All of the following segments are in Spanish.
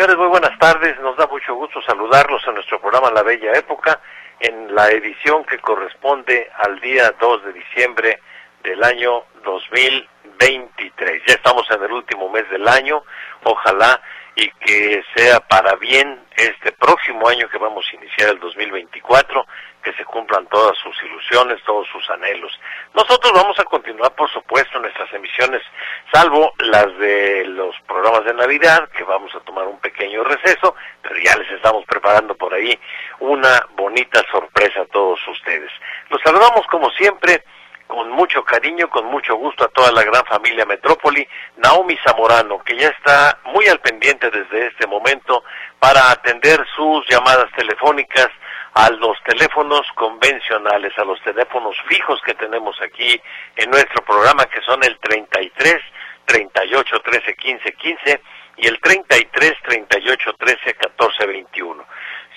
Señores, muy buenas tardes. Nos da mucho gusto saludarlos en nuestro programa La Bella Época, en la edición que corresponde al día 2 de diciembre del año 2023. Ya estamos en el último mes del año. Ojalá y que sea para bien este próximo año que vamos a iniciar el 2024, que se cumplan todas sus ilusiones, todos sus anhelos. Nosotros vamos a continuar, por supuesto, nuestras emisiones, salvo las de los programas de Navidad, que vamos a tomar un pequeño receso, pero ya les estamos preparando por ahí una bonita sorpresa a todos ustedes. Los saludamos como siempre con mucho cariño, con mucho gusto a toda la gran familia Metrópoli, Naomi Zamorano, que ya está muy al pendiente desde este momento para atender sus llamadas telefónicas a los teléfonos convencionales, a los teléfonos fijos que tenemos aquí en nuestro programa, que son el 33 38 13 15 15 y el 33 38 13 14 21.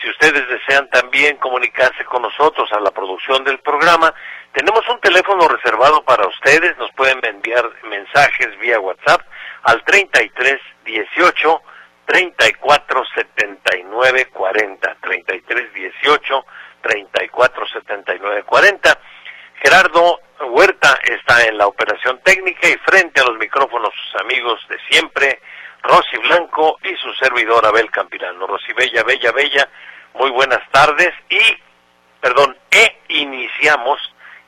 Si ustedes desean también comunicarse con nosotros a la producción del programa, tenemos un teléfono reservado para ustedes, nos pueden enviar mensajes vía WhatsApp al 33 18 34 79 40, 33 18 34 79 40. Gerardo Huerta está en la operación técnica y frente a los micrófonos sus amigos de siempre, Rosy Blanco y su servidor Abel Campirano. Rosy Bella, Bella, Bella, muy buenas tardes y, perdón, e iniciamos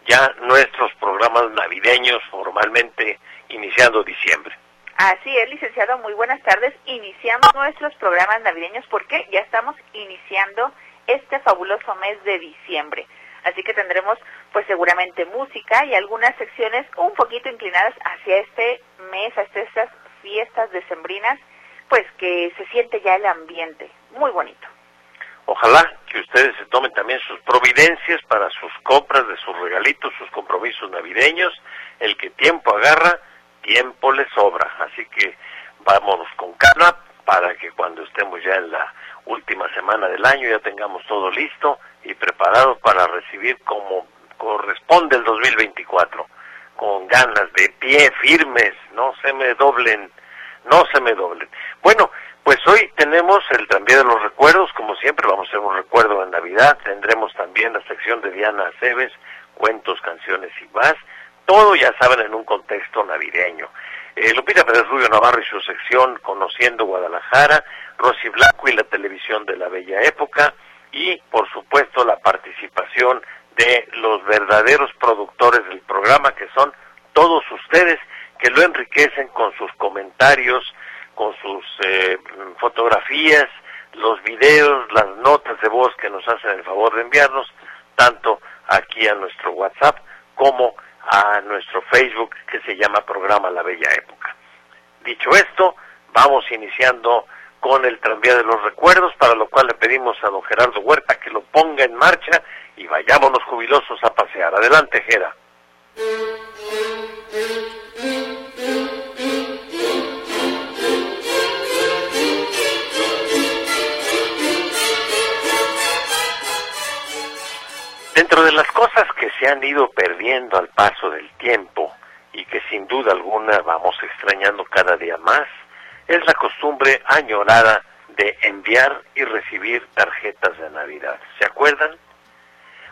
ya nuestros programas navideños formalmente iniciando diciembre. Así es, licenciado, muy buenas tardes. Iniciamos nuestros programas navideños porque ya estamos iniciando este fabuloso mes de diciembre. Así que tendremos pues seguramente música y algunas secciones un poquito inclinadas hacia este mes, hacia estas fiestas decembrinas, pues que se siente ya el ambiente muy bonito. Ojalá que ustedes se tomen también sus providencias para sus compras de sus regalitos, sus compromisos navideños. El que tiempo agarra, tiempo le sobra. Así que vámonos con calma para que cuando estemos ya en la última semana del año ya tengamos todo listo y preparado para recibir como corresponde el 2024, con ganas de pie firmes, no se me doblen, no se me doblen. Bueno, pues hoy tenemos el tranvía de los recuerdos, como siempre vamos a hacer un recuerdo de Navidad, tendremos también la sección de Diana Aceves, cuentos, canciones y más, todo ya saben en un contexto navideño. Eh, Lupita Pérez Rubio Navarro y su sección Conociendo Guadalajara, Rosy Blanco y la televisión de la Bella Época y por supuesto la participación de los verdaderos productores del programa que son todos ustedes que lo enriquecen con sus comentarios, con sus eh, fotografías, los videos, las notas de voz que nos hacen el favor de enviarnos, tanto aquí a nuestro WhatsApp como a nuestro Facebook que se llama Programa La Bella Época. Dicho esto, vamos iniciando con el tranvía de los recuerdos, para lo cual le pedimos a don Gerardo Huerta que lo ponga en marcha y vayámonos jubilosos a pasear. Adelante, Gera. Dentro de las cosas que se han ido perdiendo al paso del tiempo y que sin duda alguna vamos extrañando cada día más, es la costumbre añorada de enviar y recibir tarjetas de Navidad. ¿Se acuerdan?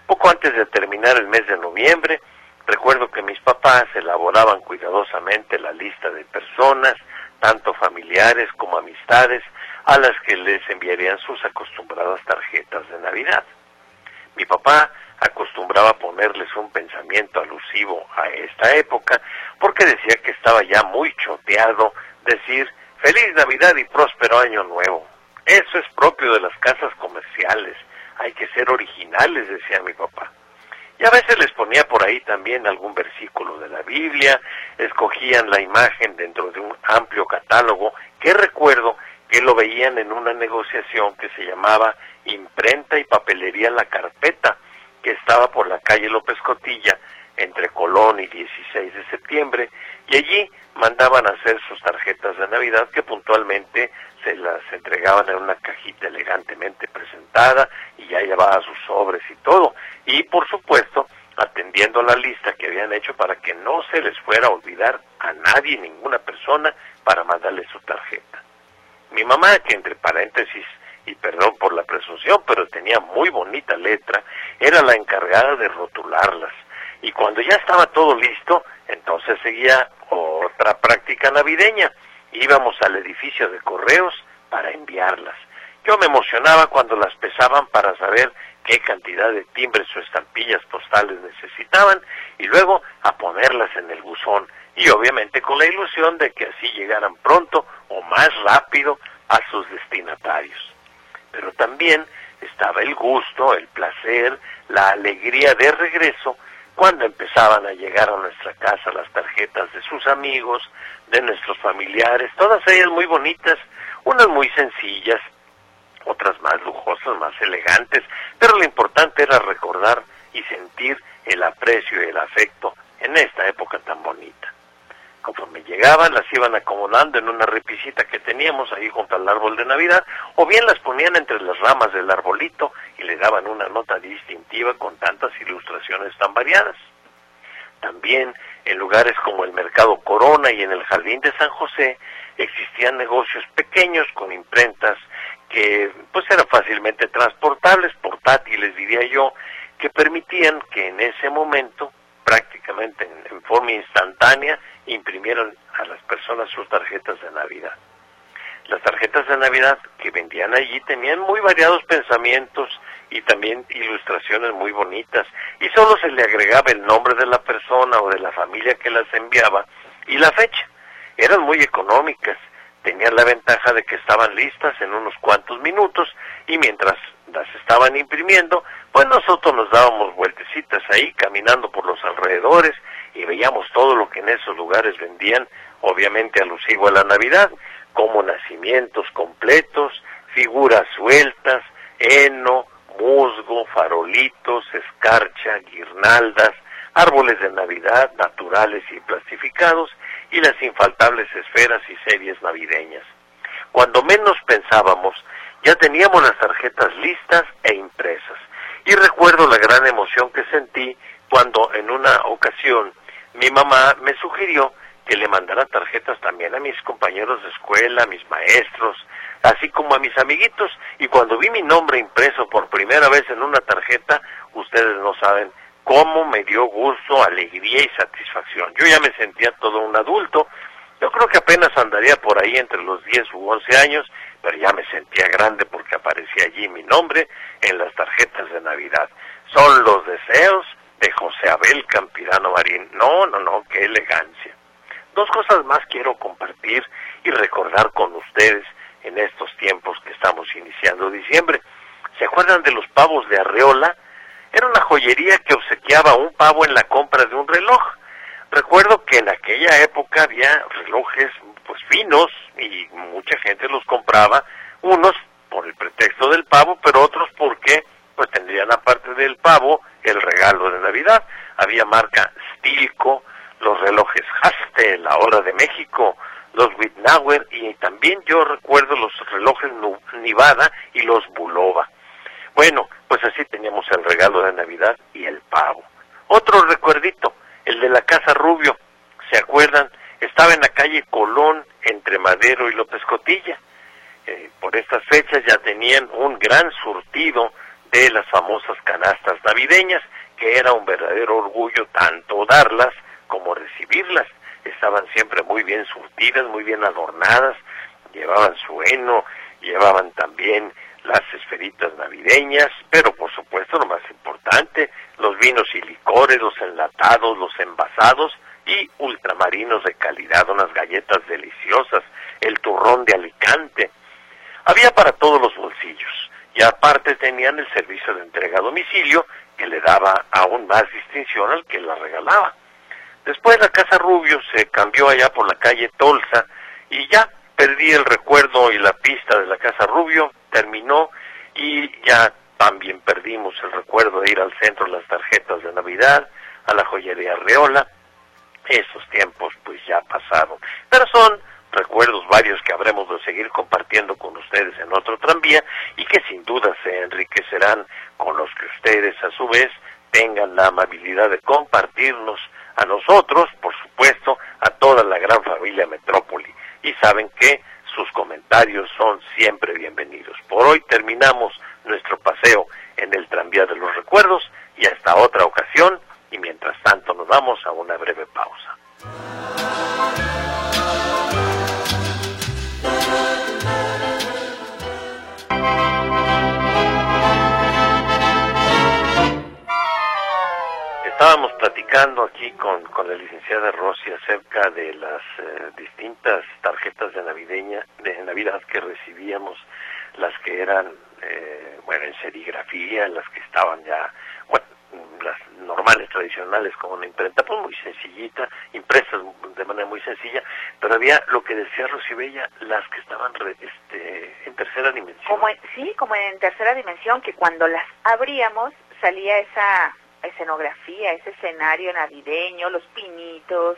Poco antes de terminar el mes de noviembre, recuerdo que mis papás elaboraban cuidadosamente la lista de personas, tanto familiares como amistades, a las que les enviarían sus acostumbradas tarjetas de Navidad. Mi papá acostumbraba ponerles un pensamiento alusivo a esta época, porque decía que estaba ya muy choteado decir feliz Navidad y próspero año nuevo. Eso es propio de las casas comerciales, hay que ser originales, decía mi papá. Y a veces les ponía por ahí también algún versículo de la Biblia, escogían la imagen dentro de un amplio catálogo que recuerdo que lo veían en una negociación que se llamaba Imprenta y Papelería La Carpeta, que estaba por la calle López Cotilla, entre Colón y 16 de septiembre, y allí mandaban a hacer sus tarjetas de Navidad que puntualmente se las entregaban en una cajita elegantemente presentada y ya llevaba sus sobres y todo. Y por supuesto, atendiendo la lista que habían hecho para que no se les fuera a olvidar a nadie, ninguna persona, para mandarle su tarjeta. Mi mamá, que entre paréntesis, y perdón por la presunción, pero tenía muy bonita letra, era la encargada de rotularlas. Y cuando ya estaba todo listo, entonces seguía otra práctica navideña. Íbamos al edificio de correos para enviarlas. Yo me emocionaba cuando las pesaban para saber qué cantidad de timbres o estampillas postales necesitaban y luego a ponerlas en el buzón y obviamente con la ilusión de que así llegaran pronto o más rápido a sus destinatarios. Pero también estaba el gusto, el placer, la alegría de regreso cuando empezaban a llegar a nuestra casa las tarjetas de sus amigos, de nuestros familiares, todas ellas muy bonitas, unas muy sencillas, otras más lujosas, más elegantes, pero lo importante era recordar y sentir el aprecio y el afecto en esta época tan bonita. Conforme llegaban, las iban acomodando en una repisita que teníamos ahí junto al árbol de Navidad, o bien las ponían entre las ramas del arbolito y le daban una nota distintiva con tantas ilustraciones tan variadas. También en lugares como el Mercado Corona y en el Jardín de San José existían negocios pequeños con imprentas que pues eran fácilmente transportables, portátiles diría yo, que permitían que en ese momento, prácticamente en forma instantánea, imprimieron a las personas sus tarjetas de Navidad. Las tarjetas de Navidad que vendían allí tenían muy variados pensamientos y también ilustraciones muy bonitas y solo se le agregaba el nombre de la persona o de la familia que las enviaba y la fecha. Eran muy económicas, tenían la ventaja de que estaban listas en unos cuantos minutos y mientras las estaban imprimiendo, pues nosotros nos dábamos vueltecitas ahí caminando por los alrededores y veíamos todo lo que en esos lugares vendían, obviamente alusivo a la Navidad, como nacimientos completos, figuras sueltas, heno, musgo, farolitos, escarcha, guirnaldas, árboles de Navidad naturales y plastificados y las infaltables esferas y series navideñas. Cuando menos pensábamos, ya teníamos las tarjetas listas e impresas. Y recuerdo la gran emoción que sentí cuando en una ocasión mi mamá me sugirió que le mandara tarjetas también a mis compañeros de escuela, a mis maestros, así como a mis amiguitos. Y cuando vi mi nombre impreso por primera vez en una tarjeta, ustedes no saben cómo me dio gusto, alegría y satisfacción. Yo ya me sentía todo un adulto. Yo creo que apenas andaría por ahí entre los 10 u 11 años, pero ya me sentía grande porque aparecía allí mi nombre en las tarjetas de Navidad. Son los deseos de José Abel Campirano Marín. No, no, no, qué elegancia. Dos cosas más quiero compartir y recordar con ustedes en estos tiempos que estamos iniciando diciembre. ¿Se acuerdan de los pavos de Arreola? Era una joyería que obsequiaba un pavo en la compra de un reloj. Recuerdo que en aquella época había relojes pues finos y mucha gente los compraba, unos por el pretexto del pavo, pero otros porque pues tendrían aparte del pavo el regalo de Navidad. Había marca Stilco, los relojes Haste, la hora de México, los Wittnauer y también yo recuerdo los relojes Nivada y los Bulova. Bueno, pues así teníamos el regalo de Navidad y el pavo. Otro recuerdito, el de la Casa Rubio, ¿se acuerdan? Estaba en la calle Colón entre Madero y López Cotilla. Eh, por estas fechas ya tenían un gran surtido de las famosas canastas navideñas, que era un verdadero orgullo tanto darlas como recibirlas. Estaban siempre muy bien surtidas, muy bien adornadas, llevaban su heno, llevaban también las esferitas navideñas, pero por supuesto lo más importante, los vinos y licores, los enlatados, los envasados y ultramarinos de calidad, unas galletas deliciosas, el turrón de Alicante. Había para todos los bolsillos y aparte tenían el servicio de entrega a domicilio que le daba aún más distinción al que la regalaba. Después la Casa Rubio se cambió allá por la calle Tolsa y ya perdí el recuerdo y la pista de la Casa Rubio, terminó y ya también perdimos el recuerdo de ir al centro las tarjetas de Navidad, a la joyería Reola. Esos tiempos pues ya pasaron. Pero son recuerdos varios que habremos de seguir compartiendo con ustedes en otro tranvía y que sin duda se enriquecerán con los que ustedes a su vez tengan la amabilidad de compartirnos a nosotros, por supuesto, a toda la gran familia Metrópoli. Y saben que sus comentarios son siempre bienvenidos. Por hoy terminamos nuestro paseo en el tranvía de los recuerdos y hasta otra ocasión y mientras tanto nos vamos a una breve pausa. Platicando aquí con, con la licenciada Rossi acerca de las eh, distintas tarjetas de navideña, de Navidad que recibíamos, las que eran, eh, bueno, en serigrafía, las que estaban ya, bueno, las normales, tradicionales, como una imprenta, pues muy sencillita, impresas de manera muy sencilla, pero había lo que decía Rosy Bella, las que estaban este, en tercera dimensión. Como sí, como en tercera dimensión, que cuando las abríamos salía esa escenografía, ese escenario navideño, los pinitos,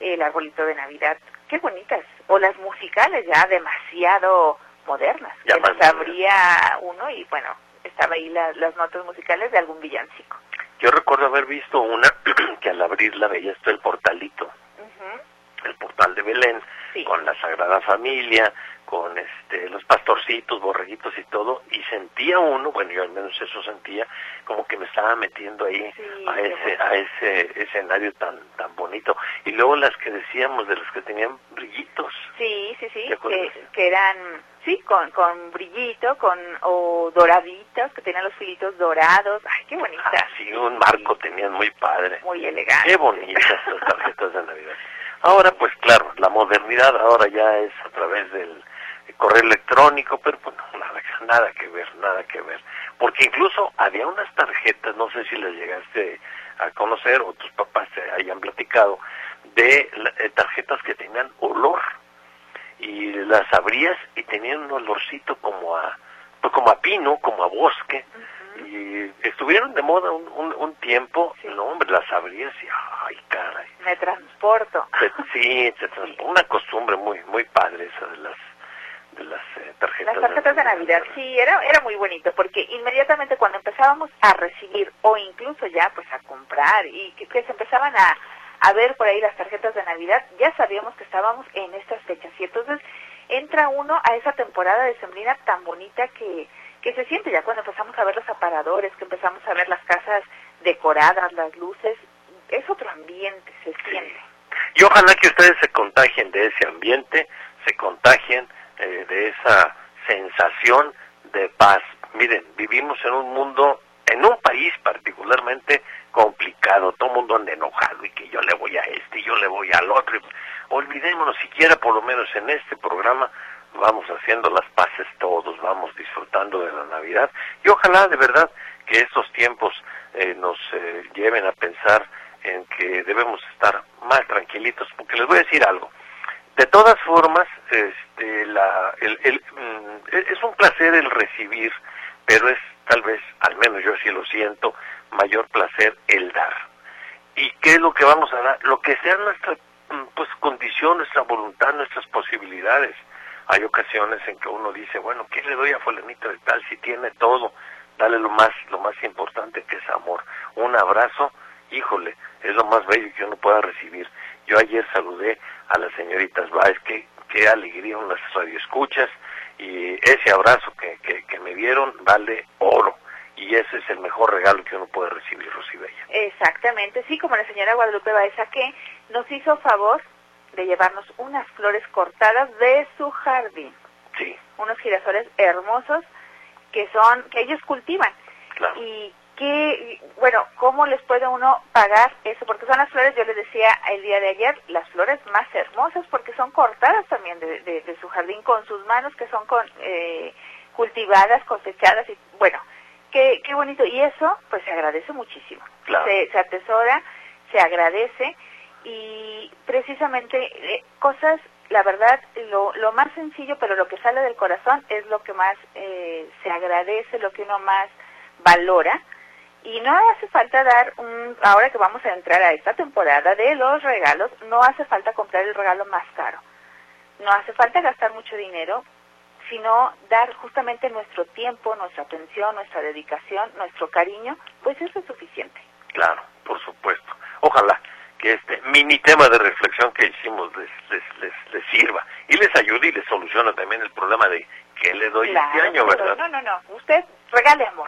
el arbolito de Navidad, qué bonitas. O las musicales ya demasiado modernas, Ya que más las abría uno y bueno, estaba ahí la- las notas musicales de algún villancico. Yo recuerdo haber visto una que al abrirla veía esto el portalito, Ujú, el portal de Belén, Sí. con la Sagrada Familia, con este los pastorcitos, borreguitos y todo, y sentía uno, bueno, yo al menos eso sentía, como que me estaba metiendo ahí Sí, a ese a ese escenario tan tan bonito. Y luego las que decíamos de las que tenían brillitos. Sí, sí, sí, que, que eran, sí, con, con brillito, con, o doraditos, que tenían los filitos dorados. Ay, qué bonita. Ah, sí, un marco tenían muy padre. Muy elegante. Qué bonitas las tarjetas de Navidad. Ahora, pues claro, la modernidad ahora ya es a través del correo electrónico, pero bueno, nada, nada que ver, nada que ver. Porque incluso había unas tarjetas, no sé si las llegaste a conocer o tus papás te hayan platicado, de eh, tarjetas que tenían olor. Y las abrías y tenían un olorcito como a, pues como a pino, como a bosque y estuvieron de moda un, un, un tiempo, Sí. no hombre, las abrías y ay caray, Me transporto. Sí, se transformó una costumbre muy muy padre esa de las las eh, tarjetas, Las tarjetas de Navidad, sí, era, era muy bonito, porque inmediatamente cuando empezábamos a recibir o incluso ya pues a comprar y que, que se empezaban a, a ver por ahí las tarjetas de Navidad, ya sabíamos que estábamos en estas fechas y entonces entra uno a esa temporada de sembrina tan bonita que, que se siente ya cuando empezamos a ver los aparadores, que empezamos a ver las casas decoradas, las luces, es otro ambiente, se siente. Y ojalá que ustedes se contagien de ese ambiente, se contagien eh, de esa sensación de paz. Miren, vivimos en un mundo, en un país particularmente complicado, todo el mundo anda enojado y que yo le voy a este yo le voy al otro. olvidémonos siquiera por lo menos en este programa vamos haciendo las paces todos, vamos disfrutando de la Navidad y ojalá de verdad que estos tiempos eh, nos eh, lleven a pensar en que debemos estar más tranquilitos, porque les voy a decir algo. De todas formas, este, la, el, mm, es un placer el recibir, pero es tal vez, al menos yo sí lo siento, mayor placer el dar. ¿Y qué es lo que vamos a dar? Lo que sea nuestra mm, pues condición, nuestra voluntad, nuestras posibilidades. Hay ocasiones en que uno dice, bueno, ¿qué le doy a fulanito de tal si tiene todo? Dale lo más, lo más importante que es amor. Un abrazo, híjole, es lo más bello que uno pueda recibir. Yo ayer saludé a las señoritas Báez, qué, qué alegría unas radioescuchas, y ese abrazo que, que, que me dieron vale oro. Y ese es el mejor regalo que uno puede recibir, Rosibella. Exactamente, sí, como la señora Guadalupe Baeza que nos hizo favor de llevarnos unas flores cortadas de su jardín, Sí, unos girasoles hermosos que son, que ellos cultivan. claro. Y que, bueno, ¿cómo les puede uno pagar eso? Porque son las flores, yo les decía el día de ayer, las flores más hermosas porque son cortadas también de, de- de su jardín con sus manos que son con, eh, cultivadas, cosechadas y bueno, qué, qué bonito. Y eso pues se agradece muchísimo. Claro. Se, se atesora, se agradece y precisamente eh, cosas, la verdad, lo, lo más sencillo, pero lo que sale del corazón es lo que más eh, se agradece, lo que uno más valora. Y no hace falta dar un, ahora que vamos a entrar a esta temporada de los regalos, no hace falta comprar el regalo más caro. No hace falta gastar mucho dinero, sino dar justamente nuestro tiempo, nuestra atención, nuestra dedicación, nuestro cariño, pues eso es suficiente. Claro, por supuesto. Ojalá que este mini tema de reflexión que hicimos les, les, les, sirva y les ayude y les solucione también el problema de qué le doy este año, ¿verdad? No, no, no, usted regale amor.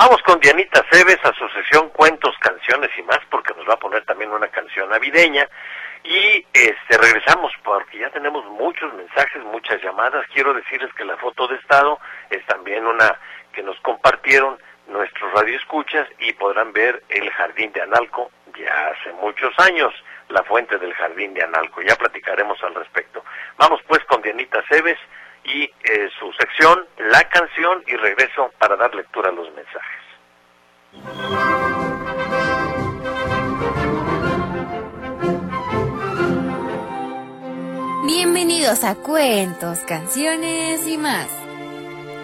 Vamos con Dianita Cebes a su sesión Cuentos, Canciones y más, porque nos va a poner también una canción navideña. Y este, regresamos porque ya tenemos muchos mensajes, muchas llamadas. Quiero decirles que la foto de estado es también una que nos compartieron nuestros radioescuchas y podrán ver el jardín de Analco ya hace muchos años, la fuente del jardín de Analco. Ya platicaremos al respecto. Vamos pues con Dianita Cebes y eh, su sección, la canción y regreso para dar lectura a los mensajes. Bienvenidos a Cuentos, Canciones y más.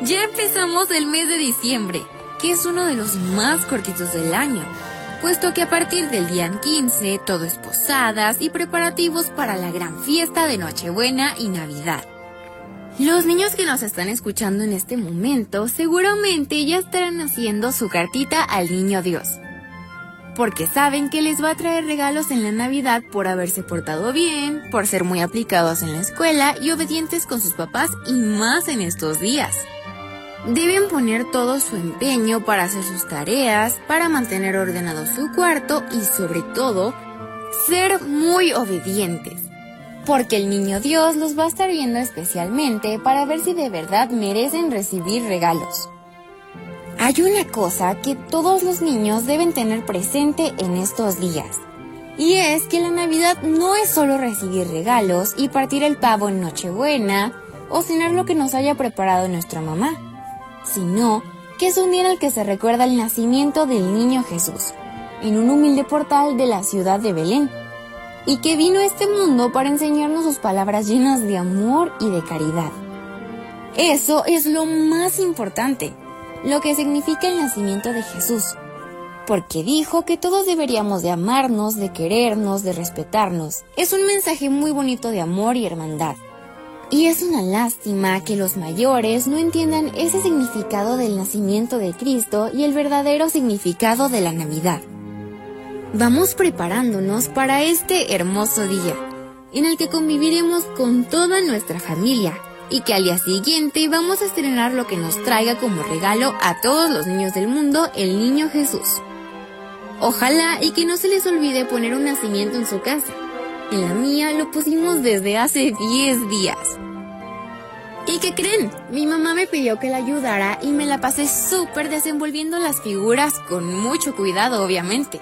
Ya empezamos el mes de diciembre que es uno de los más cortitos del año, puesto que a partir del día 15 todo es posadas y preparativos para la gran fiesta de Nochebuena y Navidad. Los niños que nos están escuchando en este momento seguramente ya estarán haciendo su cartita al niño Dios, porque saben que les va a traer regalos en la Navidad por haberse portado bien, por ser muy aplicados en la escuela y obedientes con sus papás y más en estos días. Deben poner todo su empeño para hacer sus tareas, para mantener ordenado su cuarto y sobre todo, ser muy obedientes. Porque el niño Dios los va a estar viendo especialmente para ver si de verdad merecen recibir regalos. Hay una cosa que todos los niños deben tener presente en estos días. Y es que la Navidad no es solo recibir regalos y partir el pavo en Nochebuena o cenar lo que nos haya preparado nuestra mamá sino que es un día en el que se recuerda el nacimiento del niño Jesús, en un humilde portal de la ciudad de Belén, y que vino a este mundo para enseñarnos sus palabras llenas de amor y de caridad. Eso es lo más importante, lo que significa el nacimiento de Jesús, porque dijo que todos deberíamos de amarnos, de querernos, de respetarnos. Es un mensaje muy bonito de amor y hermandad. Y es una lástima que los mayores no entiendan ese significado del nacimiento de Cristo y el verdadero significado de la Navidad. Vamos preparándonos para este hermoso día, en el que conviviremos con toda nuestra familia y que al día siguiente vamos a estrenar lo que nos traiga como regalo a todos los niños del mundo el niño Jesús. Ojalá y que no se les olvide poner un nacimiento en su casa en la mía lo pusimos desde hace 10 días. ¿Y qué creen? Mi mamá me pidió que la ayudara y me la pasé súper desenvolviendo las figuras con mucho cuidado, obviamente.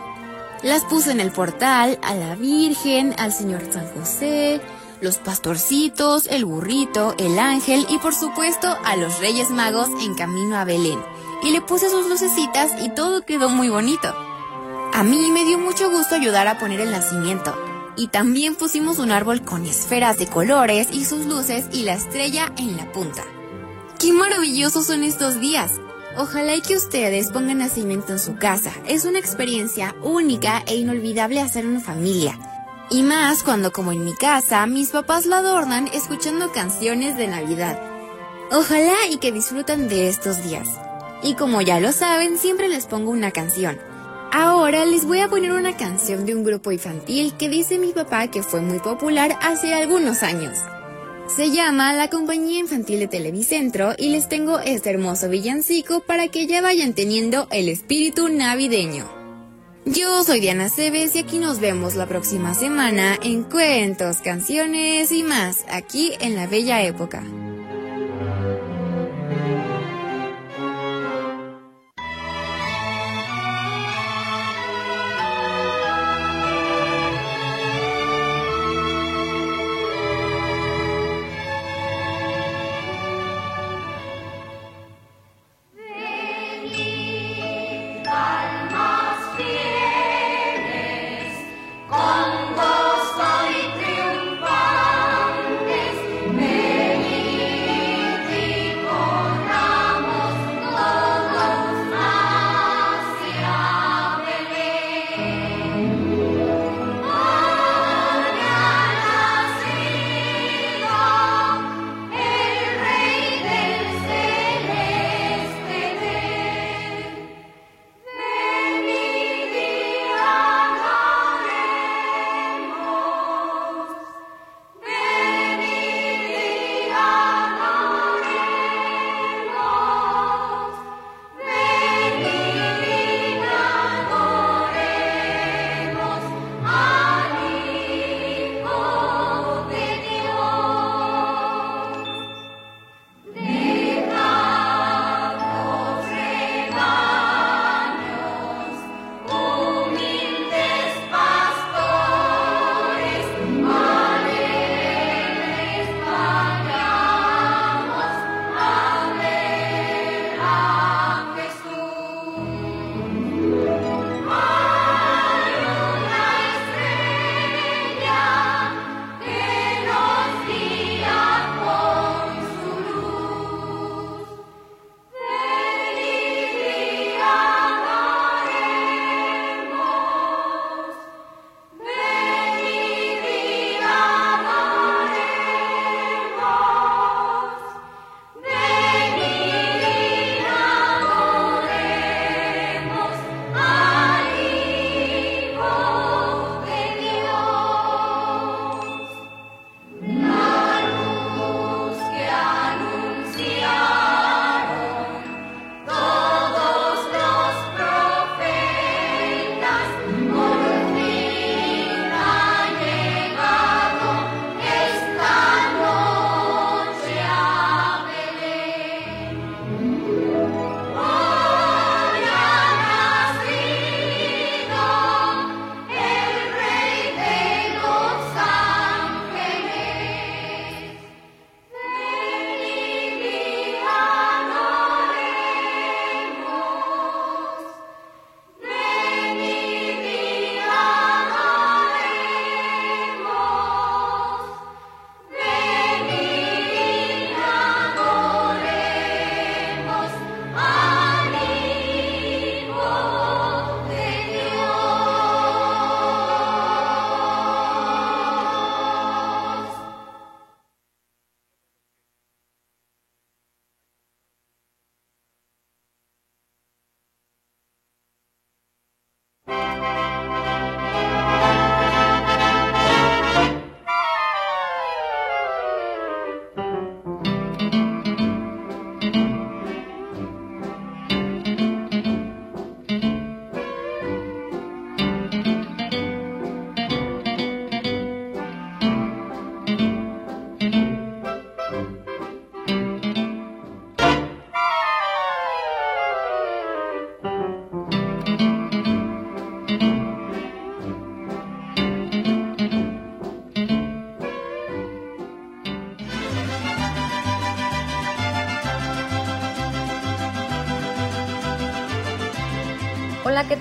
Las puse en el portal, a la Virgen, al Señor San José, los pastorcitos, el burrito, el ángel y por supuesto a los Reyes Magos en camino a Belén. Y le puse sus lucecitas y todo quedó muy bonito. A mí me dio mucho gusto ayudar a poner el nacimiento y también pusimos un árbol con esferas de colores y sus luces y la estrella en la punta. ¡Qué maravillosos son estos días! Ojalá y que ustedes pongan nacimiento en su casa. Es una experiencia única e inolvidable hacer una familia. Y más cuando como en mi casa mis papás lo adornan escuchando canciones de Navidad. Ojalá y que disfrutan de estos días. Y como ya lo saben, siempre les pongo una canción. Ahora les voy a poner una canción de un grupo infantil que dice mi papá que fue muy popular hace algunos años. Se llama La Compañía Infantil de Televicentro y les tengo este hermoso villancico para que ya vayan teniendo el espíritu navideño. Yo soy Diana Cebes y aquí nos vemos la próxima semana en cuentos, canciones y más, aquí en la Bella Época.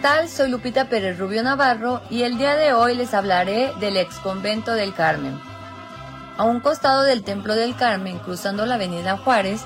Tal? Soy Lupita Pérez Rubio Navarro y el día de hoy les hablaré del ex convento del Carmen. A un costado del Templo del Carmen, cruzando la Avenida Juárez,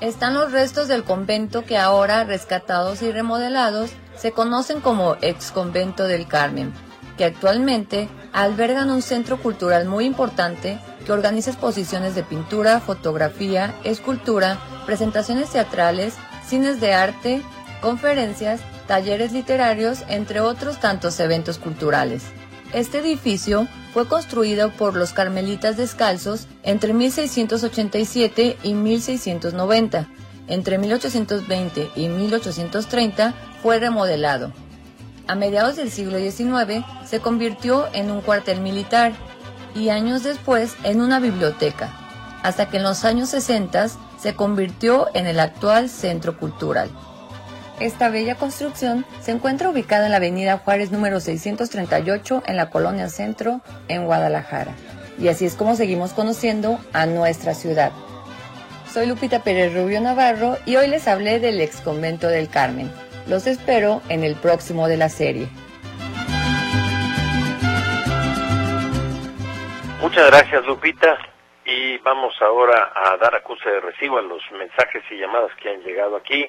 están los restos del convento que ahora, rescatados y remodelados, se conocen como ex convento del Carmen, que actualmente albergan un centro cultural muy importante que organiza exposiciones de pintura, fotografía, escultura, presentaciones teatrales, cines de arte, conferencias, talleres literarios, entre otros tantos eventos culturales. Este edificio fue construido por los carmelitas descalzos entre 1687 y 1690. Entre 1820 y 1830 fue remodelado. A mediados del siglo XIX se convirtió en un cuartel militar y años después en una biblioteca, hasta que en los años 60 se convirtió en el actual centro cultural. Esta bella construcción se encuentra ubicada en la avenida Juárez número 638 en la colonia Centro, en Guadalajara. Y así es como seguimos conociendo a nuestra ciudad. Soy Lupita Pérez Rubio Navarro y hoy les hablé del ex convento del Carmen. Los espero en el próximo de la serie. Muchas gracias Lupita y vamos ahora a dar acuse de recibo a los mensajes y llamadas que han llegado aquí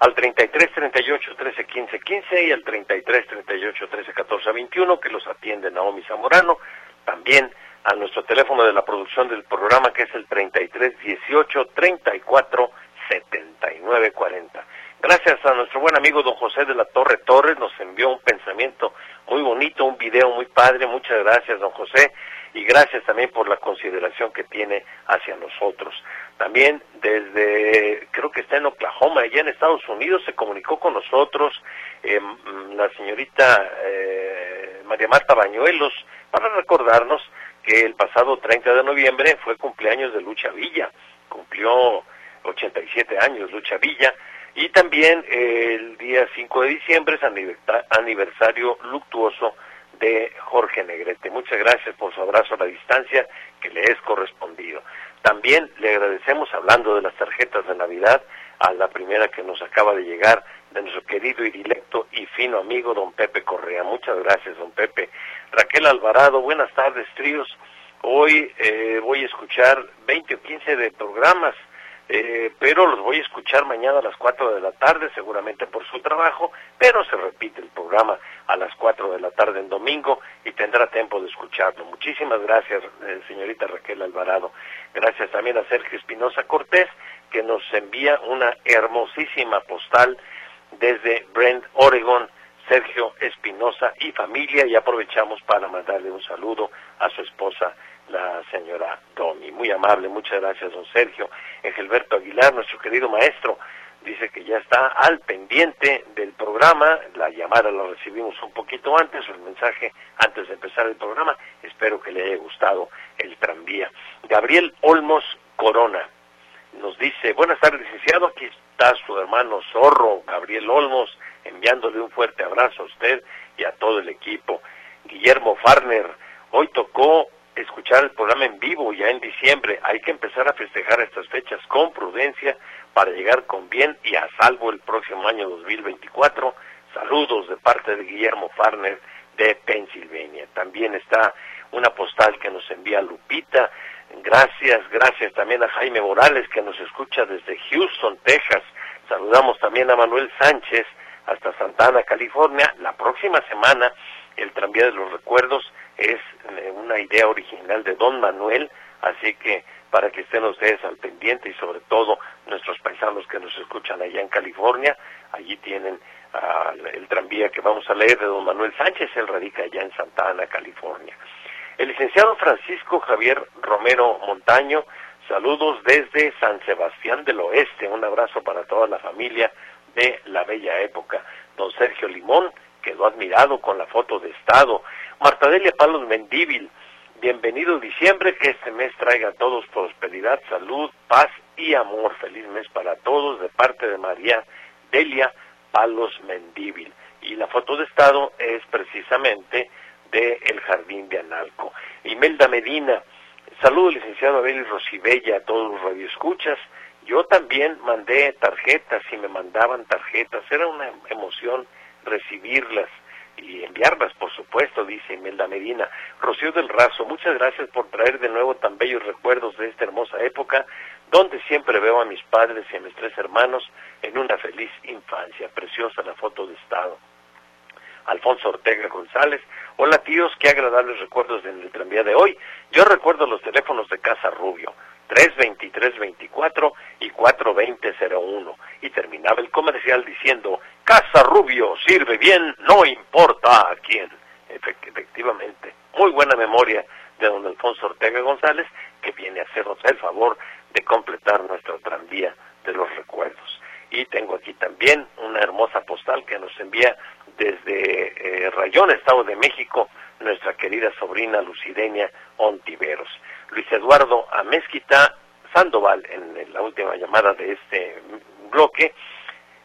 al 33 38 13 15 15 y al 33 38 13 14 21 que los atiende Naomi Zamorano, también a nuestro teléfono de la producción del programa que es el 33 18 34 79 40. Gracias a nuestro buen amigo don José de la Torre Torres, nos envió un pensamiento muy bonito, un video muy padre, muchas gracias don José y gracias también por la consideración que tiene hacia nosotros. También desde, creo que está en Oklahoma, allá en Estados Unidos, se comunicó con nosotros eh, la señorita eh, María Marta Bañuelos para recordarnos que el pasado 30 de noviembre fue cumpleaños de Lucha Villa, cumplió 87 años Lucha Villa, y también el día 5 de diciembre es aniversario luctuoso de Jorge Negrete. Muchas gracias por su abrazo a la distancia que le es correspondido. También le agradecemos, hablando de las tarjetas de Navidad, a la primera que nos acaba de llegar de nuestro querido y directo y fino amigo don Pepe Correa. Muchas gracias, don Pepe. Raquel Alvarado, buenas tardes, tríos. Hoy eh, voy a escuchar 20 o 15 de programas eh, pero los voy a escuchar mañana a las 4 de la tarde, seguramente por su trabajo, pero se repite el programa a las 4 de la tarde en domingo y tendrá tiempo de escucharlo. Muchísimas gracias, eh, señorita Raquel Alvarado. Gracias también a Sergio Espinosa Cortés, que nos envía una hermosísima postal desde Brent, Oregon. Sergio Espinosa y familia y aprovechamos para mandarle un saludo a su esposa la señora Domi. Muy amable, muchas gracias, don Sergio. Gilberto Aguilar, nuestro querido maestro, dice que ya está al pendiente del programa. La llamada la recibimos un poquito antes, el mensaje antes de empezar el programa. Espero que le haya gustado el tranvía. Gabriel Olmos Corona nos dice, buenas tardes, licenciado, aquí está su hermano Zorro, Gabriel Olmos, enviándole un fuerte abrazo a usted y a todo el equipo. Guillermo Farner, hoy tocó escuchar el programa en vivo ya en diciembre. Hay que empezar a festejar estas fechas con prudencia para llegar con bien y a salvo el próximo año 2024. Saludos de parte de Guillermo Farner de Pensilvania. También está una postal que nos envía Lupita. Gracias, gracias también a Jaime Morales que nos escucha desde Houston, Texas. Saludamos también a Manuel Sánchez hasta Santana, California. La próxima semana el tranvía de los recuerdos es eh, una idea original de don Manuel, así que para que estén ustedes al pendiente y sobre todo nuestros paisanos que nos escuchan allá en California, allí tienen el tranvía que vamos a leer de don Manuel Sánchez, él radica allá en Santa Ana, California. El licenciado Francisco Javier Romero Montaño, saludos desde San Sebastián del Oeste, un abrazo para toda la familia de la bella época. Don Sergio Limón quedó admirado con la foto de Estado. Martadelia Palos Mendíbil, bienvenido diciembre, que este mes traiga a todos prosperidad, salud, paz y amor. Feliz mes para todos de parte de María Delia Palos Mendíbil. Y la foto de estado es precisamente de El Jardín de Analco. Imelda Medina, saludo licenciado Abel Rosibella a todos los radioescuchas. Yo también mandé tarjetas y me mandaban tarjetas, era una emoción recibirlas y enviarlas, por supuesto, dice Imelda Medina. Rocío del Razo, muchas gracias por traer de nuevo tan bellos recuerdos de esta hermosa época, donde siempre veo a mis padres y a mis tres hermanos en una feliz infancia. Preciosa la foto de estado. Alfonso Ortega González. Hola tíos, qué agradables recuerdos en el tranvía de hoy. Yo recuerdo los teléfonos de Casa Rubio. 323-24 y 420-01. Y terminaba el comercial diciendo, Casa Rubio sirve bien, no importa a quién. Efectivamente, muy buena memoria de don Alfonso Ortega González, que viene a hacernos el favor de completar nuestra tranvía de los recuerdos. Y tengo aquí también una hermosa postal que nos envía desde eh, Rayón, Estado de México, nuestra querida sobrina Lucideña Ontiveros. Luis Eduardo Amezquita Sandoval, en, la última llamada de este bloque,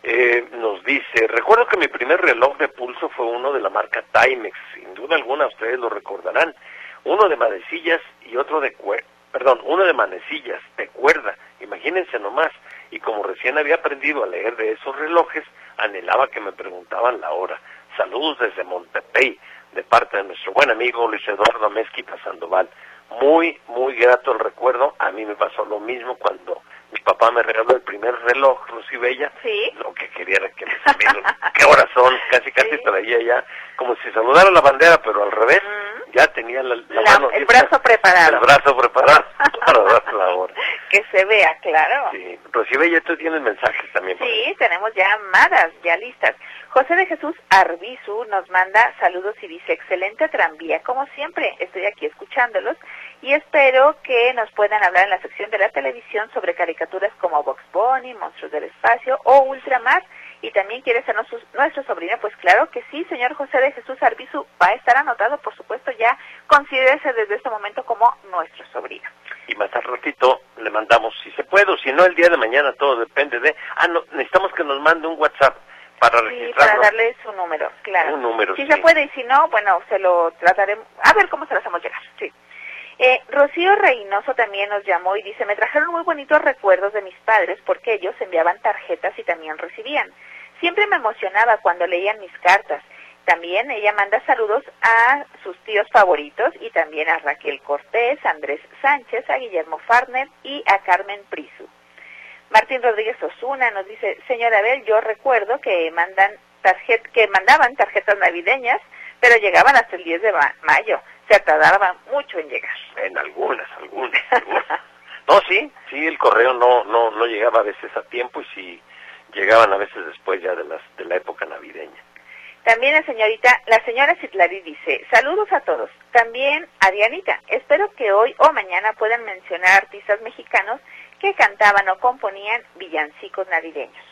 eh, nos dice, recuerdo que mi primer reloj de pulso fue uno de la marca Timex, sin duda alguna ustedes lo recordarán, uno de manecillas y otro de cuerda, perdón, uno de manecillas, de cuerda, imagínense nomás, y como recién había aprendido a leer de esos relojes, anhelaba que me preguntaban la hora. Saludos desde Montepey, de parte de nuestro buen amigo Luis Eduardo Mezquita Sandoval. Muy, grato el recuerdo. A mí me pasó lo mismo cuando mi papá me regaló el primer reloj, Lucy Bella. Sí. Lo que quería era que me qué horas son, casi casi traía ya, como si saludara la bandera, pero al revés, ya tenía la, mano. El brazo preparado. El brazo preparado para dar la hora. Que se vea, claro. Sí. Rosy Bella, tú tienes mensajes también. Sí, tenemos ya llamadas, ya listas. José de Jesús Arbizu nos manda saludos y dice, excelente tranvía, como siempre, estoy aquí escuchándolos y espero que nos puedan hablar en la sección de la televisión sobre caricaturas como Box Bunny, Monstruos del Espacio o Ultramar y también quiere ser nuestro, nuestro sobrino, pues claro que sí, señor José de Jesús Arbizu, va a estar anotado, por supuesto, ya considérese desde este momento como nuestro sobrino. Y más al ratito le mandamos, si se puede o si no, el día de mañana, todo depende de... Ah, no, necesitamos que nos mande un WhatsApp para Sí, para darle su número, claro. Un número, Si se puede y si no, bueno, se lo trataremos. A ver cómo se lo hacemos llegar, sí. Eh, Rocío Reynoso también nos llamó y dice, me trajeron muy bonitos recuerdos de mis padres porque ellos enviaban tarjetas y también recibían. Siempre me emocionaba cuando leían mis cartas. También ella manda saludos a sus tíos favoritos y también a Raquel Cortés, Andrés Sánchez, a Guillermo Farner y a Carmen Prisu. Martín Rodríguez Osuna nos dice, señora Abel, yo recuerdo que mandan tarjet que mandaban tarjetas navideñas, pero llegaban hasta el 10 de mayo. Se tardaban mucho en llegar. En algunas, algunas. no, sí, sí, el correo no, no, no llegaba a veces a tiempo y sí llegaban a veces después ya de, las, de la época navideña. También la señorita, la señora Citlari dice, saludos a todos. También a Dianita, espero que hoy o mañana puedan mencionar artistas mexicanos que cantaban o componían villancicos navideños.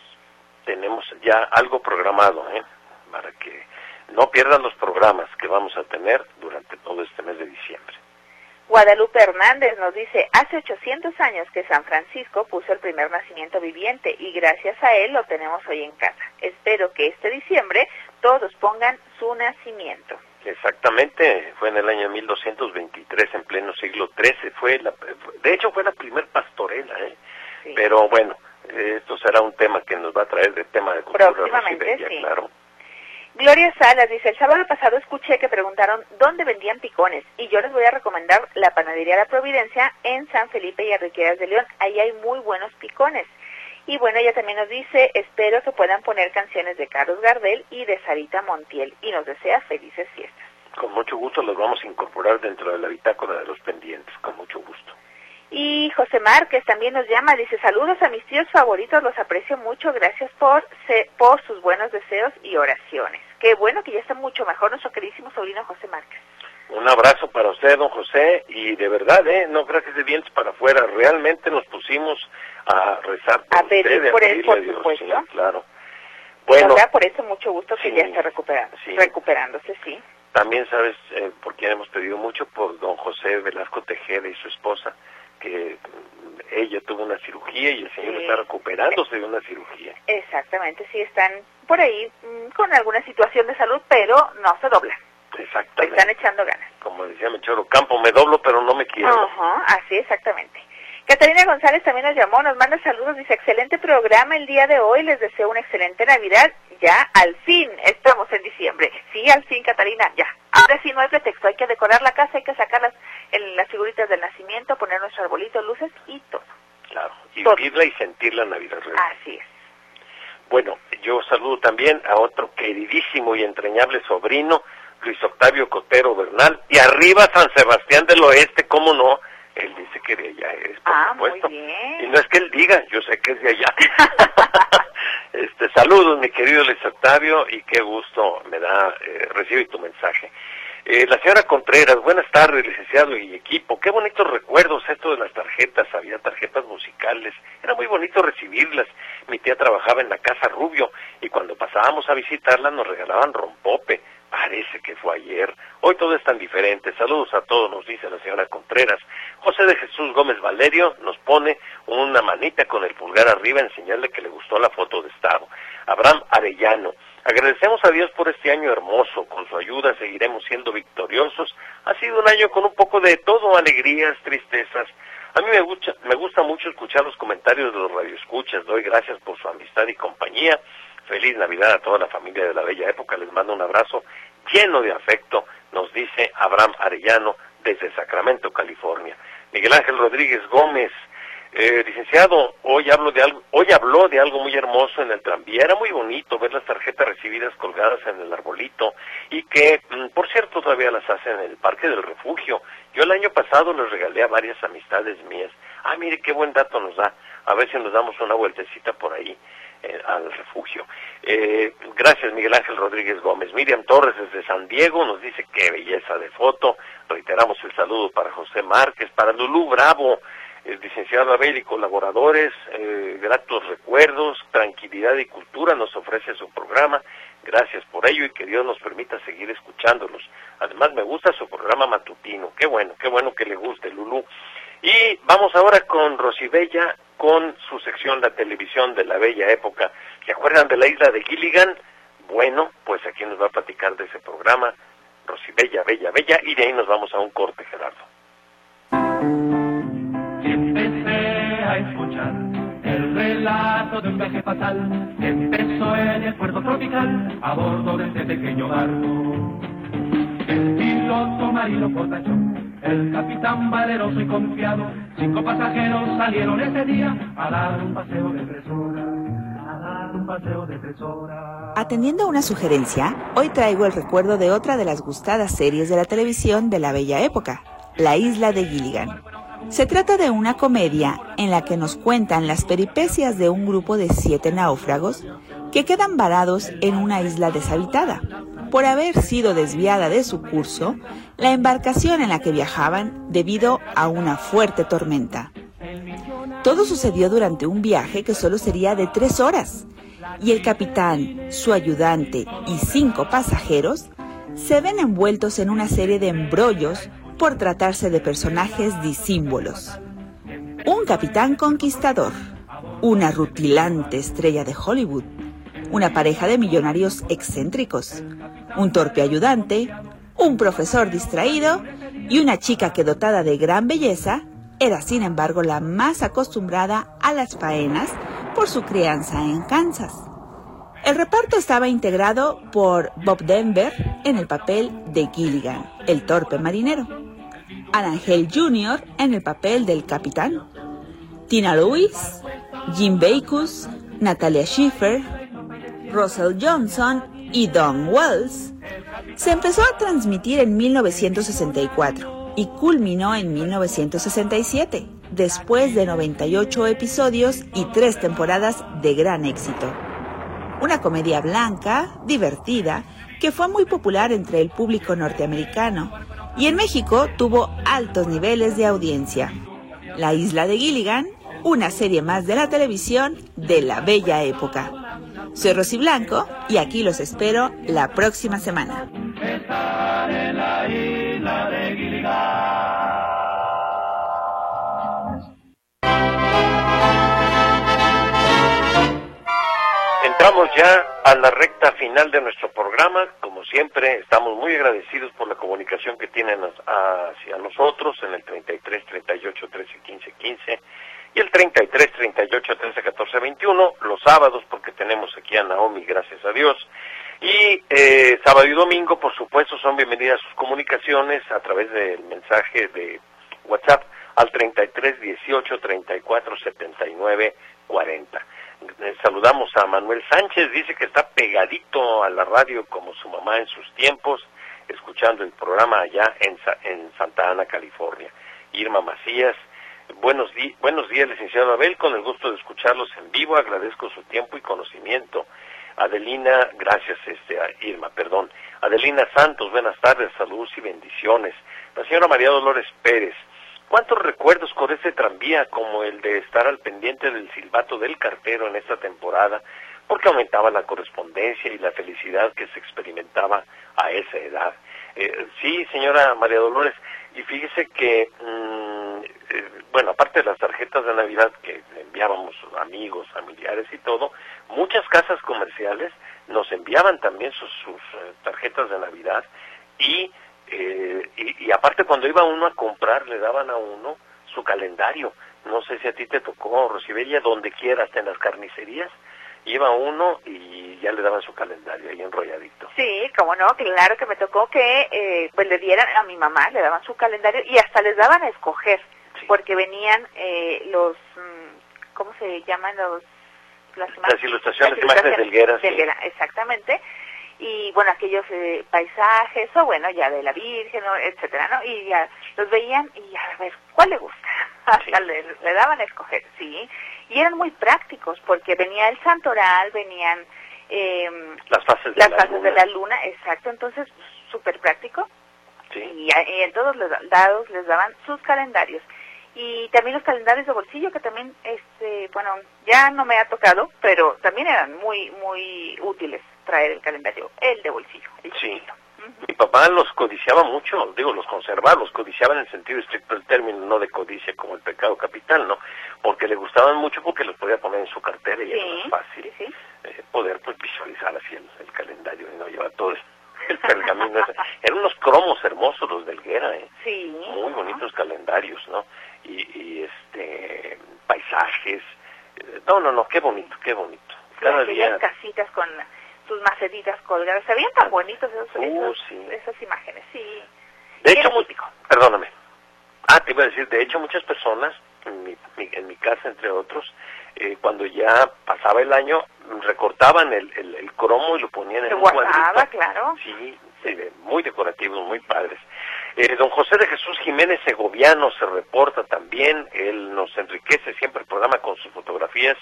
Tenemos ya algo programado, ¿eh? Para que no pierdan los programas que vamos a tener durante todo este mes de diciembre. Guadalupe Hernández nos dice, hace 800 años que San Francisco puso el primer nacimiento viviente y gracias a él lo tenemos hoy en casa. Espero que este diciembre todos pongan su nacimiento. Exactamente, fue en el año 1223, en pleno siglo XIII, fue la, de hecho fue la primer pastorela, ¿eh? pero bueno, esto será un tema que nos va a traer de tema de cultura Próximamente, sí. claro. Gloria Salas dice, el sábado pasado escuché que preguntaron dónde vendían picones y yo les voy a recomendar la panadería La Providencia en San Felipe y Enriqueras de León. Ahí hay muy buenos picones. Y bueno, ella también nos dice, espero que puedan poner canciones de Carlos Gardel y de Sarita Montiel y nos desea felices fiestas. Con mucho gusto los vamos a incorporar dentro de la bitácora de los pendientes, con mucho gusto. Y José Márquez también nos llama, dice saludos a mis tíos favoritos, los aprecio mucho, gracias por, por sus buenos deseos y oraciones. Qué bueno que ya está mucho mejor nuestro queridísimo sobrino José Márquez. Un abrazo para usted, don José, y de verdad, ¿eh? no creo que de dientes para afuera, realmente nos pusimos a rezar por a pedir por él, por supuesto. Sí, claro. Bueno, por eso mucho gusto que ya esté recuperando, recuperándose, sí. También sabes eh, por quién hemos pedido mucho, por don José Velasco Tejeda y su esposa, que ella tuvo una cirugía y el señor está recuperándose de una cirugía. Exactamente, sí están por ahí mm, con alguna situación de salud, pero no se doblan. Exactamente. Están echando ganas. Como decía Mechoro, campo me doblo, pero no me quiero. Ajá, así exactamente. Catalina González también nos llamó, nos manda saludos, dice excelente programa el día de hoy, les deseo una excelente Navidad, ya al fin estamos en diciembre, sí, al fin Catalina, ya, ahora sí no hay pretexto, hay que decorar la casa, hay que sacar las, las figuritas del nacimiento, poner nuestro arbolito, luces y todo. Claro, y vivirla y sentir la Navidad real. Así es. Bueno, yo saludo también a otro queridísimo y entrañable sobrino, Luis Octavio Cotero Bernal, y arriba San Sebastián del Oeste, ¿cómo no? Él dice que de allá es, por ah, supuesto. Muy bien. Y no es que él diga, yo sé que es de allá. este, saludos, mi querido Luis Octavio, y qué gusto me da eh, recibir tu mensaje. Eh, la señora Contreras, buenas tardes, licenciado y equipo. Qué bonitos recuerdos esto de las tarjetas. Había tarjetas musicales. Era muy bonito recibirlas. Mi tía trabajaba en la Casa Rubio y cuando pasábamos a visitarla nos regalaban rompope. Parece que fue ayer. Hoy todo es tan diferente. Saludos a todos, nos dice la señora Contreras. José de Jesús Gómez Valerio nos pone una manita con el pulgar arriba en señal de que le gustó la foto de estado. Abraham Arellano. Agradecemos a Dios por este año hermoso. Con su ayuda seguiremos siendo victoriosos. Ha sido un año con un poco de todo, alegrías, tristezas. A mí me gusta, me gusta mucho escuchar los comentarios de los radioescuchas. Doy gracias por su amistad y compañía. Feliz Navidad a toda la familia de la Bella Época. Les mando un abrazo lleno de afecto, nos dice Abraham Arellano desde Sacramento, California. Miguel Ángel Rodríguez Gómez, eh, licenciado, hoy hablo de algo, hoy habló de algo muy hermoso en el tranvía. Era muy bonito ver las tarjetas recibidas colgadas en el arbolito y que, mm, por cierto, todavía las hacen en el Parque del Refugio. Yo el año pasado les regalé a varias amistades mías. Ah, mire qué buen dato nos da. A ver si nos damos una vueltecita por ahí. Eh, al refugio. Eh, gracias Miguel Ángel Rodríguez Gómez. Miriam Torres desde San Diego nos dice qué belleza de foto. Reiteramos el saludo para José Márquez, para Lulú Bravo, el licenciado Abel y colaboradores, eh, gratos recuerdos, tranquilidad y cultura nos ofrece su programa. Gracias por ello y que Dios nos permita seguir escuchándolos. Además me gusta su programa matutino. Qué bueno, qué bueno que le guste Lulú. Y vamos ahora con Rosibella con su sección La Televisión de la Bella Época. ¿Se acuerdan de la isla de Gilligan? Bueno, pues aquí nos va a platicar de ese programa, Rosibella, Bella, Bella, y de ahí nos vamos a un corte, Gerardo. Relato de un viaje fatal que empezó en el puerto tropical a bordo de este pequeño barco. El piloto marino portachón el capitán valeroso y confiado, cinco pasajeros salieron ese día a dar un paseo de tres horas. A dar un paseo de tres horas. Atendiendo a una sugerencia, hoy traigo el recuerdo de otra de las gustadas series de la televisión de la bella época, La isla de Gilligan. Se trata de una comedia en la que nos cuentan las peripecias de un grupo de siete náufragos que quedan varados en una isla deshabitada, por haber sido desviada de su curso la embarcación en la que viajaban debido a una fuerte tormenta. Todo sucedió durante un viaje que solo sería de tres horas, y el capitán, su ayudante y cinco pasajeros se ven envueltos en una serie de embrollos por tratarse de personajes disímbolos. Un capitán conquistador, una rutilante estrella de Hollywood, una pareja de millonarios excéntricos, un torpe ayudante, un profesor distraído y una chica que dotada de gran belleza era sin embargo la más acostumbrada a las faenas por su crianza en Kansas. El reparto estaba integrado por Bob Denver en el papel de Gilligan, el torpe marinero, Arangel Jr. en el papel del capitán, Tina Lewis, Jim Bacus, Natalia Schiffer, Russell Johnson y Don Wells, se empezó a transmitir en 1964 y culminó en 1967, después de 98 episodios y tres temporadas de gran éxito. Una comedia blanca, divertida, que fue muy popular entre el público norteamericano y en México tuvo altos niveles de audiencia. La isla de Gilligan, una serie más de la televisión de la bella época. Soy Rosy Blanco y aquí los espero la próxima semana. Entramos ya a la recta final de nuestro programa. Como siempre, estamos muy agradecidos por la comunicación que tienen hacia nosotros en el 33 38 13 15 15 y el 33 38 13 14 21, los sábados porque tenemos aquí a Naomi, gracias a Dios. Y eh, sábado y domingo, por supuesto, son bienvenidas sus comunicaciones a través del mensaje de WhatsApp al 33 18 34 79 40. Saludamos a Manuel Sánchez, dice que está pegadito a la radio como su mamá en sus tiempos, escuchando el programa allá en, en Santa Ana, California. Irma Macías, buenos, buenos días, licenciado Abel, con el gusto de escucharlos en vivo, agradezco su tiempo y conocimiento. Adelina, gracias este, a Irma, perdón. Adelina Santos, buenas tardes, saludos y bendiciones. La señora María Dolores Pérez, ¿Cuántos recuerdos con ese tranvía como el de estar al pendiente del silbato del cartero en esta temporada? Porque aumentaba la correspondencia y la felicidad que se experimentaba a esa edad. Eh, sí, señora María Dolores, y fíjese que, mm, eh, bueno, aparte de las tarjetas de Navidad que enviábamos amigos, familiares y todo, muchas casas comerciales nos enviaban también sus, eh, tarjetas de Navidad y eh, y, aparte cuando iba uno a comprar le daban a uno su calendario. No sé si a ti te tocó, Rosibella, donde quiera, hasta en las carnicerías, iba uno y ya le daban su calendario ahí enrolladito. Sí, como no, claro que me tocó que eh, pues le dieran a mi mamá, le daban su calendario y hasta les daban a escoger, porque venían eh, los, mm, ¿cómo se llaman los? Las, ilustraciones, las imágenes delgueras. exactamente y bueno, aquellos eh, paisajes, o bueno, ya de la Virgen, etcétera, ¿no? Y ya los veían y a ver, ¿cuál le gusta? le, daban a escoger, sí. Y eran muy prácticos porque venía el santoral, venían eh, las fases, de, las la fases de la luna, exacto, entonces súper práctico. Sí. Y, en todos los lados les daban sus calendarios y también los calendarios de bolsillo que también este bueno ya no me ha tocado pero también eran muy muy útiles traer el calendario, el de bolsillo. sí. Mi papá los codiciaba mucho, digo, los conservaba, los codiciaba en el sentido estricto del término, no de codicia como el pecado capital, ¿no? Porque le gustaban mucho porque los podía poner en su cartera y era más fácil eh, poder pues, visualizar así el, calendario y no llevar todo el pergamino. Eran unos cromos hermosos los del Guerra, ¿eh? Sí. Muy bonitos calendarios, ¿no? Y, y este paisajes. Eh, no, no, no, qué bonito, qué bonito. Cada día... casitas con sus macetitas colgadas. Se veían tan bonitos esos, uh, esas imágenes, sí. De hecho, perdóname. Ah, te iba a decir, de hecho muchas personas, en mi, en mi casa entre otros, eh, cuando ya pasaba el año, recortaban el, el, cromo y lo ponían en un guardaba, claro. Sí, muy decorativos, muy padres. Eh, don José de Jesús Jiménez Segoviano se reporta también, él nos enriquece siempre el programa con sus fotografías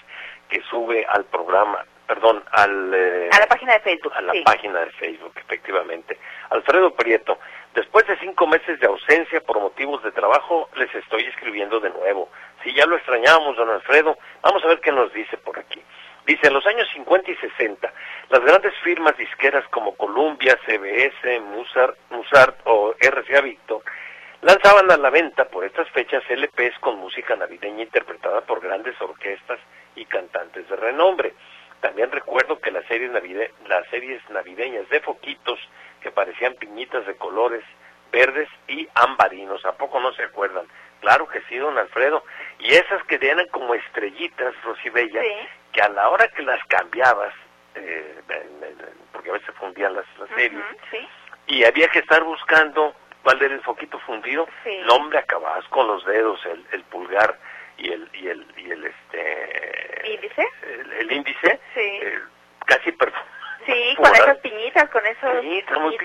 que sube al programa perdón, al, eh, a la página de Facebook. A la página de Facebook, efectivamente. Alfredo Prieto, después de cinco meses de ausencia por motivos de trabajo, les estoy escribiendo de nuevo. Si ya lo extrañábamos, don Alfredo, vamos a ver qué nos dice por aquí. Dice, en los años 50 y 60, las grandes firmas disqueras como Columbia, CBS, Musart, Musart o RCA Victor lanzaban a la venta por estas fechas LPs con música navideña interpretada por grandes orquestas y cantantes de renombre. También recuerdo que las series, las series navideñas de foquitos que parecían piñitas de colores verdes y ambarinos, ¿a poco no se acuerdan? Claro que sí, don Alfredo. Y esas que eran como estrellitas, Rosibella, que a la hora que las cambiabas, eh, porque a veces fundían las, series, y había que estar buscando cuál era el foquito fundido, el hombre acababas con los dedos, el, el pulgar y el y el y el este índice el, índice eh, casi perfecto sí con esas piñitas con esos piñitos muy,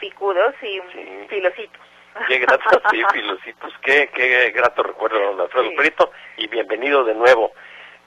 picudos y filositos. Qué gratos sí, filositos qué qué grato recuerdo don Alfredo Prieto y bienvenido de nuevo.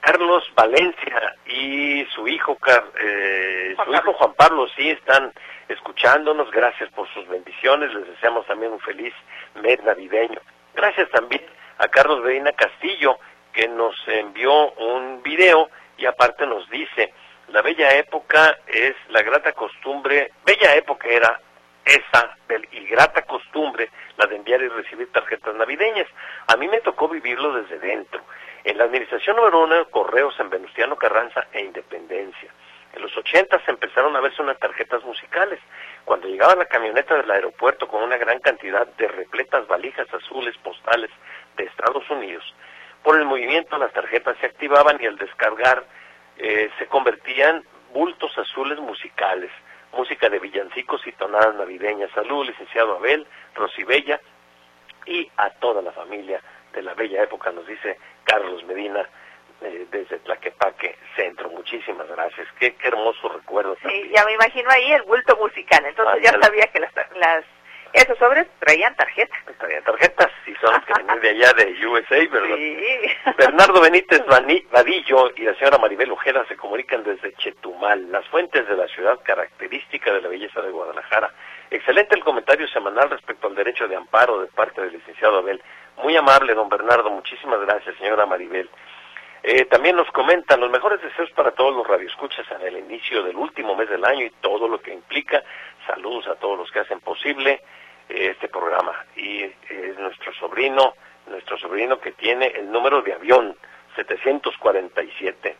Carlos Valencia y su hijo eh, su hijo Juan Pablo sí están escuchándonos. Gracias por sus bendiciones. Les deseamos también un feliz mes navideño. Gracias también a Carlos Medina Castillo, que nos envió un video y aparte nos dice, la bella época es la grata costumbre, bella época era esa y grata costumbre, la de enviar y recibir tarjetas navideñas. A mí me tocó vivirlo desde dentro. En la administración número de correos en Venustiano Carranza e Independencia. En los 80 se empezaron a verse unas tarjetas musicales llegaba la camioneta del aeropuerto con una gran cantidad de repletas valijas azules postales de Estados Unidos, por el movimiento las tarjetas se activaban y al descargar eh, se convertían bultos azules musicales, música de villancicos y tonadas navideñas. Salud, licenciado Abel, Rosibella y a toda la familia de la bella época, nos dice Carlos Medina eh, desde Tlaquepaque Centro. Muchísimas gracias. Qué, qué hermoso recuerdo. Sí, ya me imagino ahí el bulto musical. Entonces ya sabía que las, las esos sobres traían tarjetas. Traían tarjetas, y son los que venían de allá de USA, ¿verdad? Sí. Bernardo Benítez Vadillo y la señora Maribel Ojeda se comunican desde Chetumal, las fuentes de la ciudad característica de la belleza de Guadalajara. Excelente el comentario semanal respecto al derecho de amparo de parte del licenciado Abel. Muy amable, don Bernardo, muchísimas gracias, señora Maribel. Eh, también nos comentan los mejores deseos para todos los radioescuchas en el inicio del último mes del año y todo lo que implica. Saludos a todos los que hacen posible este programa. Y es nuestro sobrino, nuestro sobrino que tiene el número de avión 747.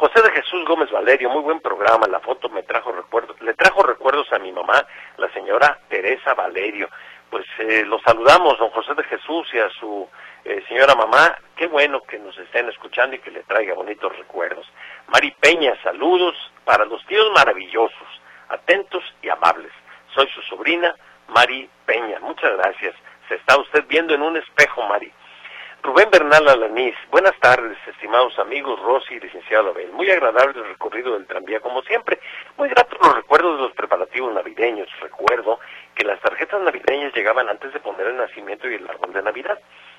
José de Jesús Gómez Valerio, muy buen programa, la foto me trajo recuerdos, le trajo recuerdos a mi mamá, la señora Teresa Valerio. Pues eh, los saludamos, don José de Jesús y a su eh, señora mamá, qué bueno que nos estén escuchando y que le traiga bonitos recuerdos. Mari Peña, saludos para los tíos maravillosos, atentos y amables. Soy su sobrina, Mari Peña. Muchas gracias. Se está usted viendo en un espejo, Mari. Rubén Bernal Alanís, buenas tardes, estimados amigos, Rosy y licenciado Abel. Muy agradable el recorrido del tranvía, como siempre. Muy grato los recuerdos de los preparativos navideños. Recuerdo que las tarjetas navideñas llegaban antes de poner el nacimiento y el árbol de Navidad.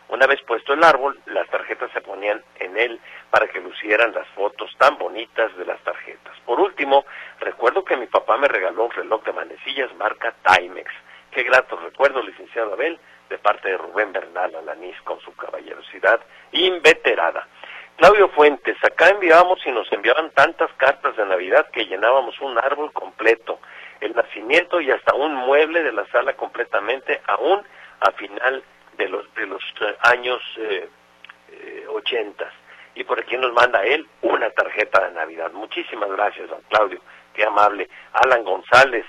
Una vez puesto el árbol, las tarjetas se ponían en él para que lucieran las fotos tan bonitas de las tarjetas. Por último, recuerdo que mi papá me regaló un reloj de manecillas marca Timex Qué grato recuerdo, licenciado Abel, de parte de Rubén Bernal Alanís con su caballerosidad inveterada. Claudio Fuentes, acá enviábamos y nos enviaban tantas cartas de Navidad que llenábamos un árbol completo, el nacimiento y hasta un mueble de la sala completamente, aún a final de los, de los eh, años eh, eh, ochentas. y por aquí nos manda él una tarjeta de Navidad. Muchísimas gracias, don Claudio, qué amable. Alan González,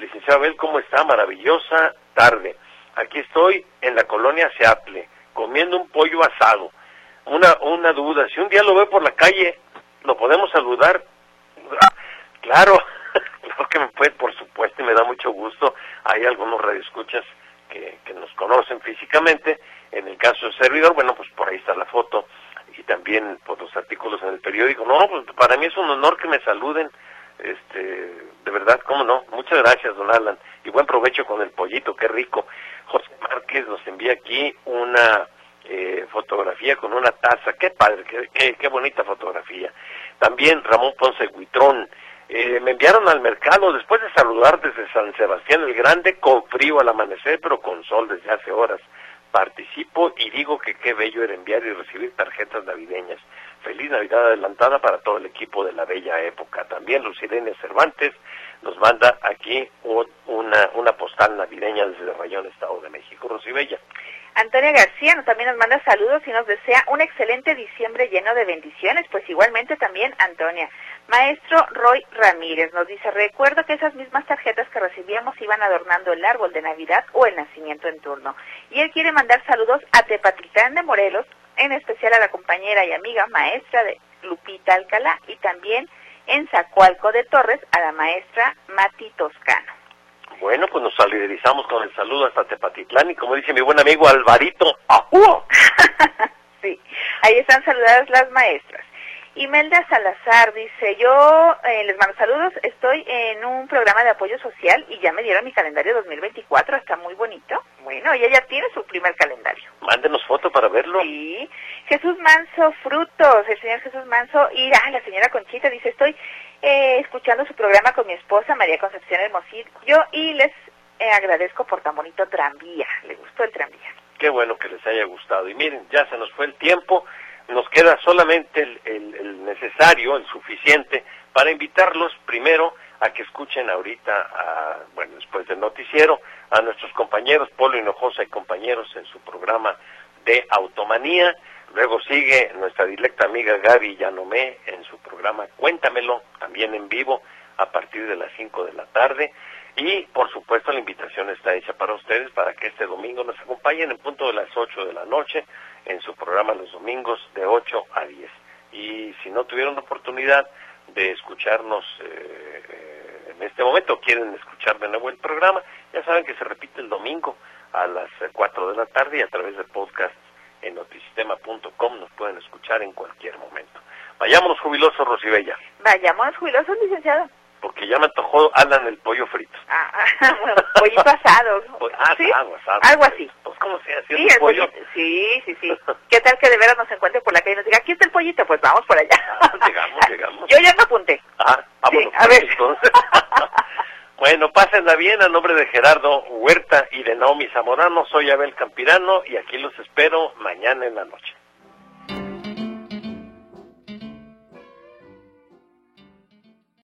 Licenciado Abel, ¿cómo está? Maravillosa tarde. Aquí estoy en la colonia Seaple, comiendo un pollo asado. Una, una duda, si un día lo veo por la calle, ¿lo podemos saludar? Claro, claro que me puede, por supuesto, y me da mucho gusto. Hay algunos radioescuchas que, que nos conocen físicamente. En el caso del servidor, bueno, pues por ahí está la foto y también por los artículos en el periódico. No, pues para mí es un honor que me saluden este, de verdad, cómo no. Muchas gracias, don Alan. Y buen provecho con el pollito, qué rico. José Márquez nos envía aquí una eh, fotografía con una taza. Qué padre, qué, qué, bonita fotografía. También Ramón Ponce Guitrón. Eh, me enviaron al mercado después de saludar desde San Sebastián el Grande con frío al amanecer, pero con sol desde hace horas. Participo y digo que qué bello era enviar y recibir tarjetas navideñas. Feliz Navidad adelantada para todo el equipo de la bella época. También Lucilene Cervantes nos manda aquí una, una postal navideña desde Rayón, Estado de México. Rosibella. Antonia García también nos manda saludos y nos desea un excelente diciembre lleno de bendiciones, pues igualmente también Antonia. Maestro Roy Ramírez nos dice, recuerdo que esas mismas tarjetas que recibíamos iban adornando el árbol de Navidad o el nacimiento en turno. Y él quiere mandar saludos a Tepatitlán de Morelos, en especial a la compañera y amiga maestra de Lupita Alcalá y también en Zacualco de Torres a la maestra Mati Toscano. Bueno, pues nos solidarizamos con el saludo hasta Tepatitlán y como dice mi buen amigo Alvarito, ¡ajú! sí, ahí están saludadas las maestras. Imelda Salazar dice, yo eh, les mando saludos, estoy en un programa de apoyo social y ya me dieron mi calendario 2024, está muy bonito. Bueno, ella ya tiene su primer calendario. Mándenos foto para verlo. Sí, Jesús Manso Frutos, el señor Jesús Manso y la señora Conchita dice, estoy eh, escuchando su programa con mi esposa María Concepción Hermosillo y les eh, agradezco por tan bonito tranvía, le gustó el tranvía. Qué bueno que les haya gustado. Y miren, ya se nos fue el tiempo nos queda solamente el, necesario, el suficiente, para invitarlos primero a que escuchen ahorita, bueno, después del noticiero, a nuestros compañeros Polo Hinojosa y compañeros en su programa de Automanía. Luego sigue nuestra directa amiga Gaby Yanomé en su programa Cuéntamelo, también en vivo, a partir de las 5 de la tarde. Y por supuesto la invitación está hecha para ustedes para que este domingo nos acompañen en punto de las 8 de la noche en su programa los domingos de 8 a 10. Y si no tuvieron oportunidad de escucharnos eh, eh, en este momento, quieren escuchar de nuevo el programa, ya saben que se repite el domingo a las 4 de la tarde y a través del podcast en notisistema.com nos pueden escuchar en cualquier momento. Vayámonos jubilosos, Rosibella. Vayámonos jubilosos, licenciado. Porque ya me antojó Alan el pollo frito. Ah, ah bueno, pollito asado. Ah, ¿Sí? asado, asado. Algo así. Pues, ¿cómo se hace? Sí, el pollo? pollito. Sí, sí, sí. ¿Qué tal que de veras nos encuentre por la calle y nos diga, aquí está el pollito? Pues vamos por allá. Ah, llegamos, llegamos. Yo ya me apunté. Ah, vámonos. Sí, a ver. Entonces. bueno, pásenla bien a nombre de Gerardo Huerta y de Naomi Zamorano. Soy Abel Campirano y aquí los espero mañana en la noche.